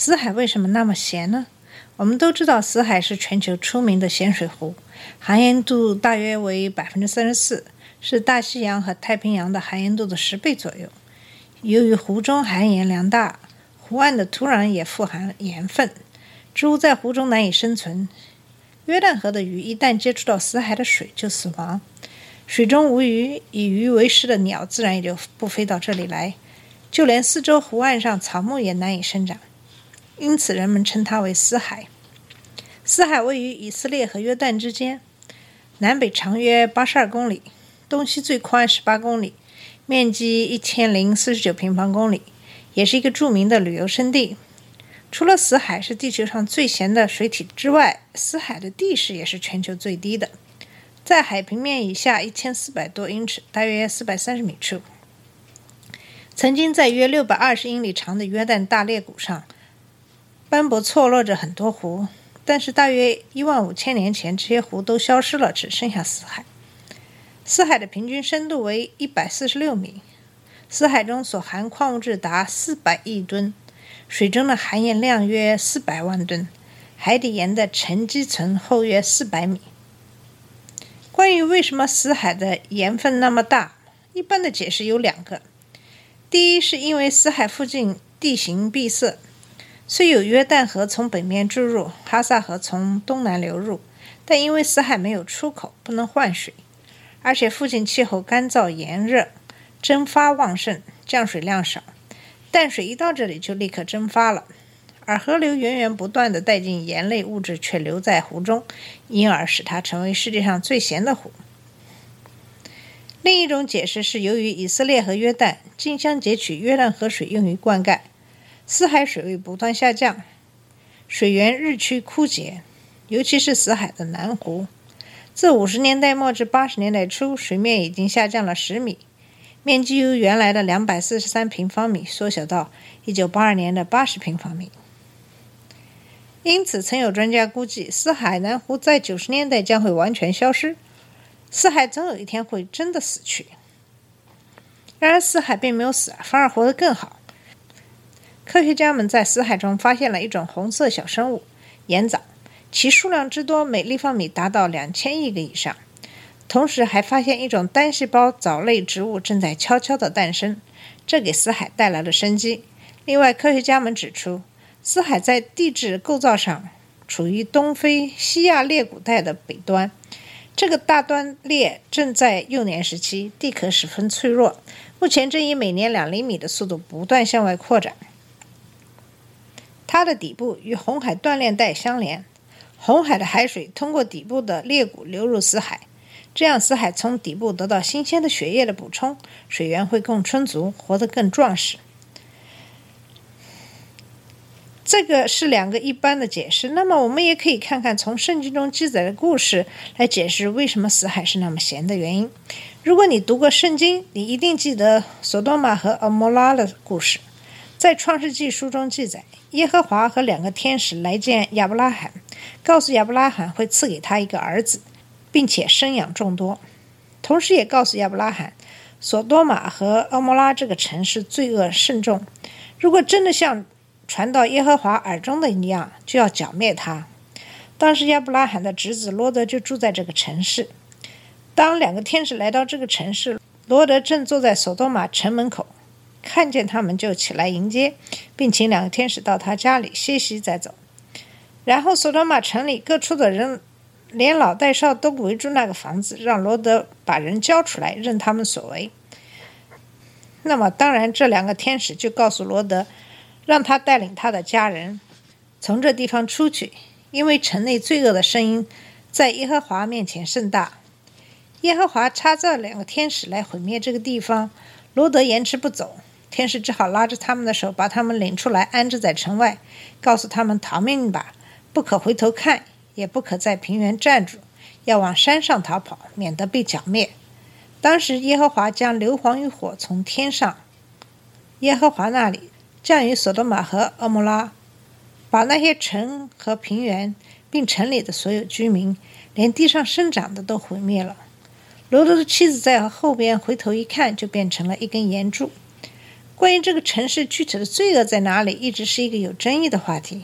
死海为什么那么咸呢？我们都知道，死海是全球出名的咸水湖，含盐度大约为百分之三十四，是大西洋和太平洋的含盐度的十倍左右。由于湖中含盐量大，湖岸的土壤也富含盐分，植物在湖中难以生存。约旦河的鱼一旦接触到死海的水就死亡。水中无鱼，以鱼为食的鸟自然也就不飞到这里来，就连四周湖岸上草木也难以生长，因此人们称它为死海。死海位于以色列和约旦之间，南北长约八十二公里，东西最宽十八公里，面积一千零四十九平方公里，也是一个著名的旅游胜地。除了死海是地球上最咸的水体之外，死海的地势也是全球最低的。在海平面以下一千四百多英尺，大约四百三十米处，曾经在约六百二十英里长的约旦大裂谷上，斑驳错落着很多湖，但是大约一万五千年前，这些湖都消失了，只剩下死海。死海的平均深度为一百四十六米，死海中所含矿物质达四百亿吨，水中的含盐量约四百万吨，海底盐的沉积层厚约四百米。关于为什么死海的盐分那么大，一般的解释有两个。第一，是因为死海附近地形闭塞，虽有约旦河从北面注入，哈萨河从东南流入，但因为死海没有出口，不能换水，而且附近气候干燥炎热，蒸发旺盛，降水量少，淡水一到这里就立刻蒸发了。而河流源源不断地带进盐类物质，却留在湖中，因而使它成为世界上最咸的湖。另一种解释是，由于以色列和约旦竞相截取约旦河水用于灌溉，死海水位不断下降，水源日趋枯竭，尤其是死海的南湖。自五十年代末至八十年代初，水面已经下降了十米，面积由原来的两百四十三平方米缩小到一九八二年的八十平方米。因此，曾有专家估计，死海南湖在九十年代将会完全消失，死海总有一天会真的死去。然而，死海并没有死，反而活得更好。科学家们在死海中发现了一种红色小生物——盐藻，其数量之多，每立方米达到两千亿个以上。同时，还发现一种单细胞藻类植物正在悄悄地诞生，这给死海带来了生机。另外，科学家们指出，死海在地质构造上处于东非西亚裂谷带的北端，这个大端裂正在幼年时期，地壳十分脆弱，目前正以每年两厘米的速度不断向外扩展。它的底部与红海断裂带相连，红海的海水通过底部的裂谷流入死海，这样死海从底部得到新鲜的血液的补充，水源会更充足，活得更壮实。这个是两个一般的解释。那么，我们也可以看看从圣经中记载的故事来解释为什么死海是那么咸的原因。如果你读过圣经，你一定记得索多玛和俄摩拉的故事。在创世纪书中记载，耶和华和两个天使来见亚伯拉罕，告诉亚伯拉罕会赐给他一个儿子，并且生养众多。同时，也告诉亚伯拉罕，索多玛和俄摩拉这个城市罪恶甚重，如果真的像传到耶和华耳中的一样，就要剿灭他。当时亚伯拉罕的侄子罗德就住在这个城市。当两个天使来到这个城市，罗德正坐在索多玛城门口，看见他们就起来迎接，并请两个天使到他家里歇息再走。然后索多玛城里各处的人，连老带少都围住那个房子，让罗德把人交出来，任他们所为。那么，当然，这两个天使就告诉罗德。让他带领他的家人从这地方出去，因为城内罪恶的声音在耶和华面前甚大。耶和华差这两个天使来毁灭这个地方，罗德延迟不走，天使只好拉着他们的手，把他们领出来，安置在城外，告诉他们逃命吧，不可回头看，也不可在平原站住，要往山上逃跑，免得被剿灭。当时耶和华将硫磺与火从天上，耶和华那里降于索多玛和俄摩拉，把那些城和平原，并城里的所有居民，连地上生长的都毁灭了。罗德的妻子在后边回头一看，就变成了一根岩柱。关于这个城市具体的罪恶在哪里，一直是一个有争议的话题。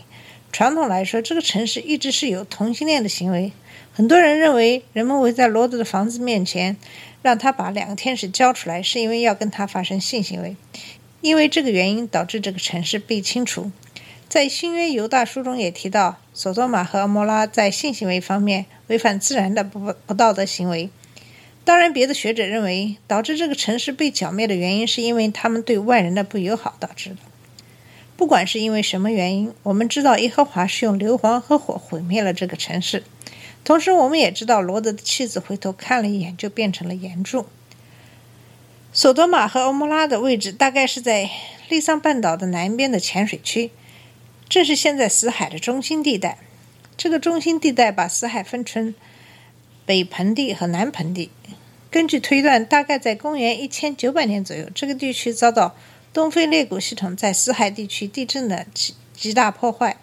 传统来说，这个城市一直是有同性恋的行为。很多人认为，人们围在罗德的房子面前，让他把两个天使交出来，是因为要跟他发生性行为。因为这个原因，导致这个城市被清除。在新约犹大书中也提到，索多玛和摩拉在性行为方面违反自然的不不道德行为。当然，别的学者认为，导致这个城市被剿灭的原因，是因为他们对外人的不友好导致的。不管是因为什么原因，我们知道耶和华是用硫磺和火毁灭了这个城市。同时，我们也知道罗德的妻子回头看了一眼，就变成了岩柱。索多玛和欧摩拉的位置大概是在利桑半岛的南边的浅水区，正是现在死海的中心地带。这个中心地带把死海分成北盆地和南盆地。根据推断，大概在公元一千九百年左右，这个地区遭到东非裂谷系统在死海地区地震的极极大破坏。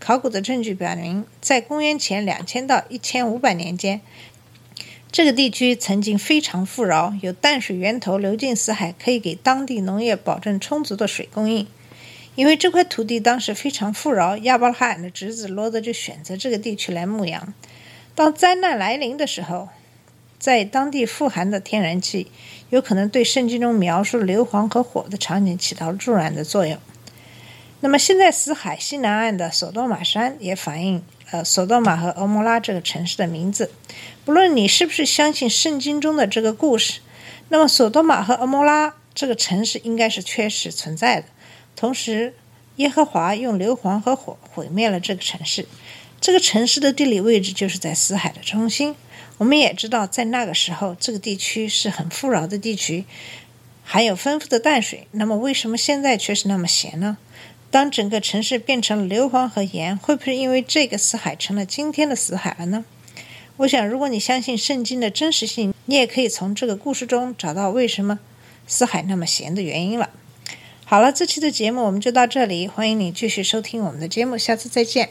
考古的证据表明，在公元前两千到一千五百年间，这个地区曾经非常富饶，有淡水源头流进死海，可以给当地农业保证充足的水供应。因为这块土地当时非常富饶，亚伯拉罕的侄子罗德就选择这个地区来牧羊。当灾难来临的时候，在当地富含的天然气，有可能对圣经中描述硫磺和火的场景起到助燃的作用。那么，现在死海西南岸的索多玛山也反映呃索多玛和俄摩拉这个城市的名字。不论你是不是相信圣经中的这个故事，那么索多玛和俄摩拉这个城市应该是确实存在的。同时，耶和华用硫磺和火毁灭了这个城市。这个城市的地理位置就是在死海的中心。我们也知道，在那个时候，这个地区是很富饶的地区，含有丰富的淡水。那么，为什么现在却是那么咸呢？当整个城市变成了硫磺和盐，会不会因为这个死海成了今天的死海了呢？我想，如果你相信圣经的真实性，你也可以从这个故事中找到为什么死海那么咸的原因了。好了，这期的节目我们就到这里，欢迎你继续收听我们的节目，下次再见。